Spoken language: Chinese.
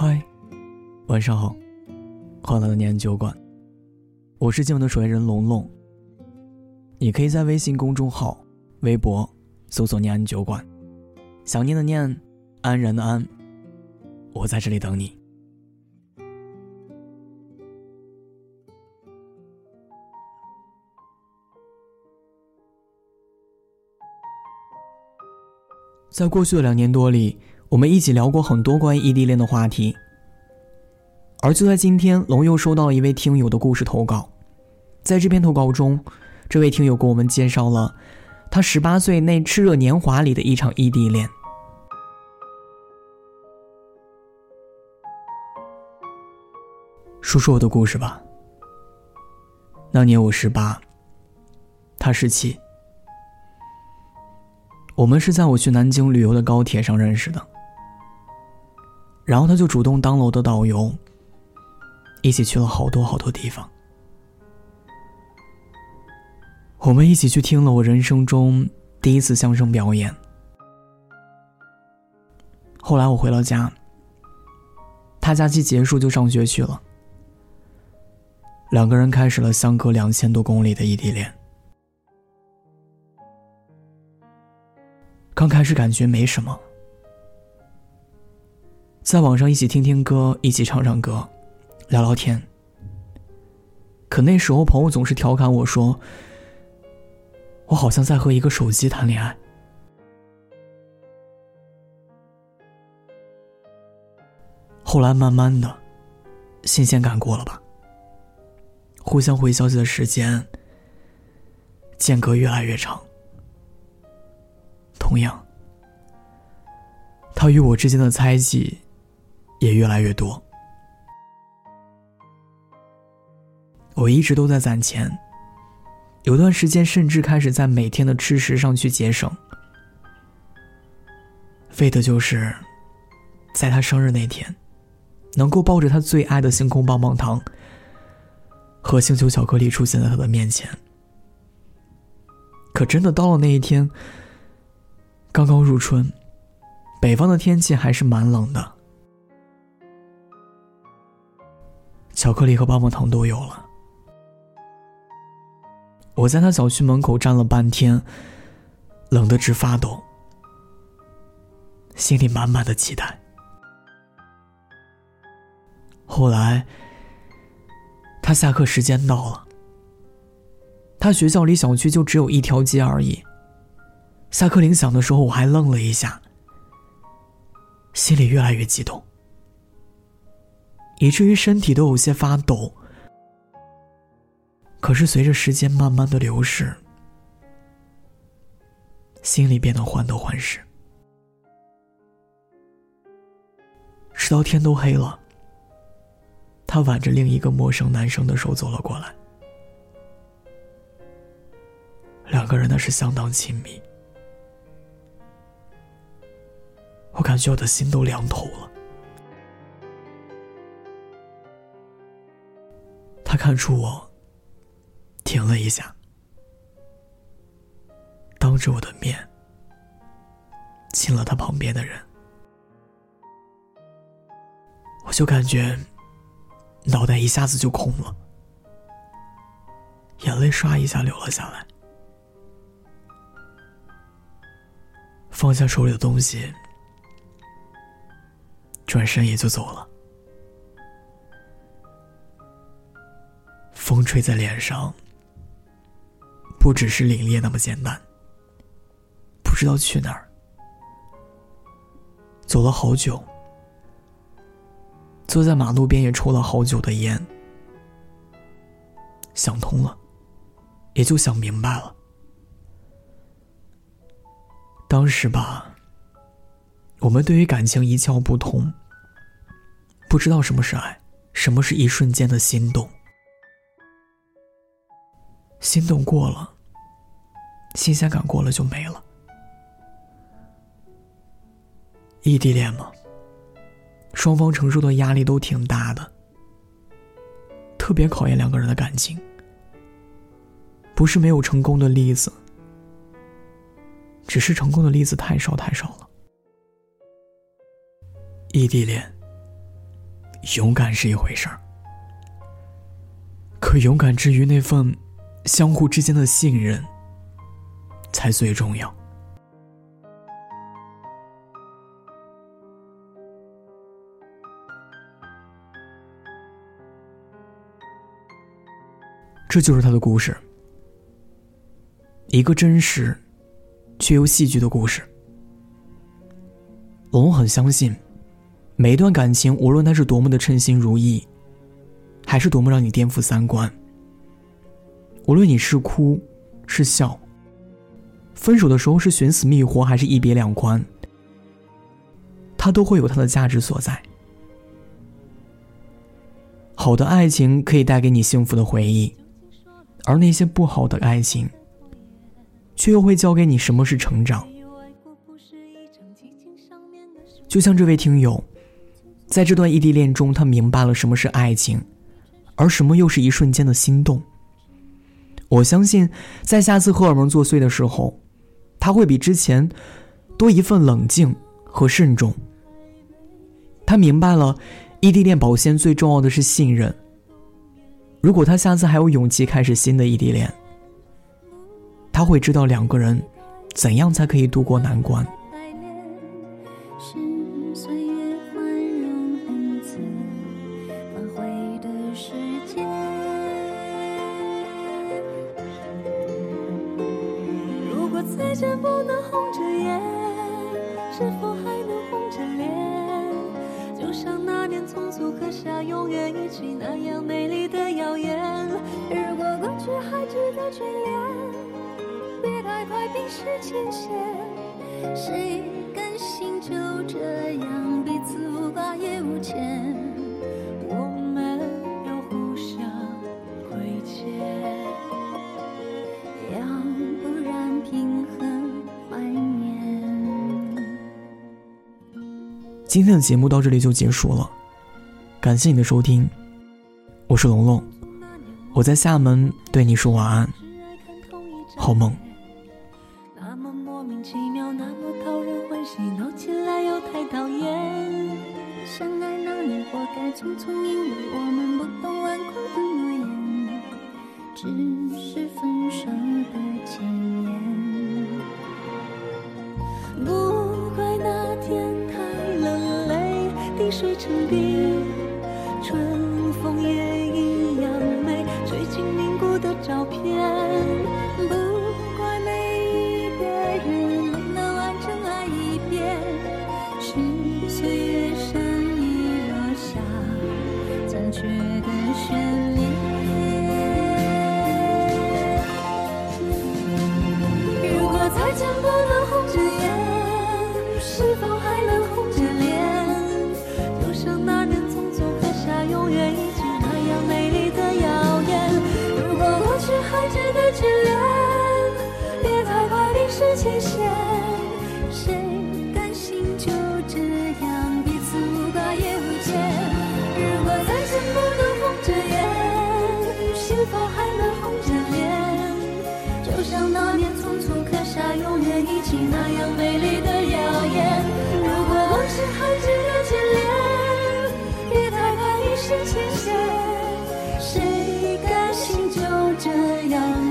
嗨，晚上好，欢乐的念安酒馆，我是今晚的守夜人龙龙。你可以在微信公众号、微博搜索“念安酒馆”，想念的念，安然的安，我在这里等你。在过去的两年多里，我们一起聊过很多关于异地恋的话题。而就在今天，龙又收到了一位听友的故事投稿。在这篇投稿中，这位听友给我们介绍了他十八岁那炽热年华里的一场异地恋。说说我的故事吧。那年我十八，他十七。我们是在我去南京旅游的高铁上认识的，然后他就主动当了我的导游，一起去了好多好多地方。我们一起去听了我人生中第一次相声表演。后来我回了家，他假期结束就上学去了，两个人开始了相隔两千多公里的异地恋。刚开始感觉没什么，在网上一起听听歌，一起唱唱歌，聊聊天。可那时候朋友总是调侃我说：“我好像在和一个手机谈恋爱。”后来慢慢的，新鲜感过了吧，互相回消息的时间间隔越来越长。同样，他与我之间的猜忌也越来越多。我一直都在攒钱，有段时间甚至开始在每天的吃食上去节省，为的就是在他生日那天，能够抱着他最爱的星空棒棒糖和星球巧克力出现在他的面前。可真的到了那一天。刚刚入春，北方的天气还是蛮冷的。巧克力和棒棒糖都有了。我在他小区门口站了半天，冷得直发抖，心里满满的期待。后来，他下课时间到了，他学校离小区就只有一条街而已。下课铃响的时候，我还愣了一下，心里越来越激动，以至于身体都有些发抖。可是随着时间慢慢的流逝，心里变得患得患失。直到天都黑了，他挽着另一个陌生男生的手走了过来，两个人那是相当亲密。我感觉我的心都凉透了。看出我，停了一下，当着我的面亲了他旁边的人，我就感觉脑袋一下子就空了，眼泪唰一下流了下来，放下手里的东西。转身也就走了。风吹在脸上，不只是凛冽那么简单。不知道去哪儿，走了好久，坐在马路边也抽了好久的烟，想通了，也就想明白了。当时吧。我们对于感情一窍不通，不知道什么是爱，什么是一瞬间的心动。心动过了，新鲜感过了就没了。异地恋嘛，双方承受的压力都挺大的，特别考验两个人的感情。不是没有成功的例子，只是成功的例子太少太少了。异地恋，勇敢是一回事儿，可勇敢之余那份相互之间的信任才最重要。这就是他的故事，一个真实却又戏剧的故事。龙很相信，每一段感情，无论它是多么的称心如意，还是多么让你颠覆三观，无论你是哭是笑，分手的时候是寻死觅活，还是一别两宽，它都会有它的价值所在。好的爱情可以带给你幸福的回忆。而那些不好的爱情，却又会教给你什么是成长。就像这位听友，在这段异地恋中，他明白了什么是爱情，而什么又是一瞬间的心动。我相信，在下次荷尔蒙作祟的时候，他会比之前多一份冷静和慎重。他明白了，异地恋保鲜最重要的是信任。如果他下次还有勇气开始新的异地恋，他会知道两个人怎样才可以度过难关。匆促刻下永远一起那样美丽的谣言。如果过去还值得眷恋，别太快冰释前嫌。谁甘心就这样彼此无挂也无牵？我们要互相亏欠，要不然平衡怀念。今天的节目到这里就结束了，感谢你的收听，我是龙龙，我在厦门对你说晚安，好梦。那么莫名其妙，那么讨人欢喜，闹起来又太讨厌。相爱那年活该匆匆，因为照片。不怪每一个人没能完整爱一遍，是岁月善意落下残缺的悬念。如果再见不能红着眼，是否还能红着危险，谁甘心就这样彼此无挂也无牵？如果再见不能红着眼，是否还能红着脸？就像那年匆匆刻下永远一起那样美丽的谣言。如果往事还值得眷恋，别太快一时期限，谁甘心就这样？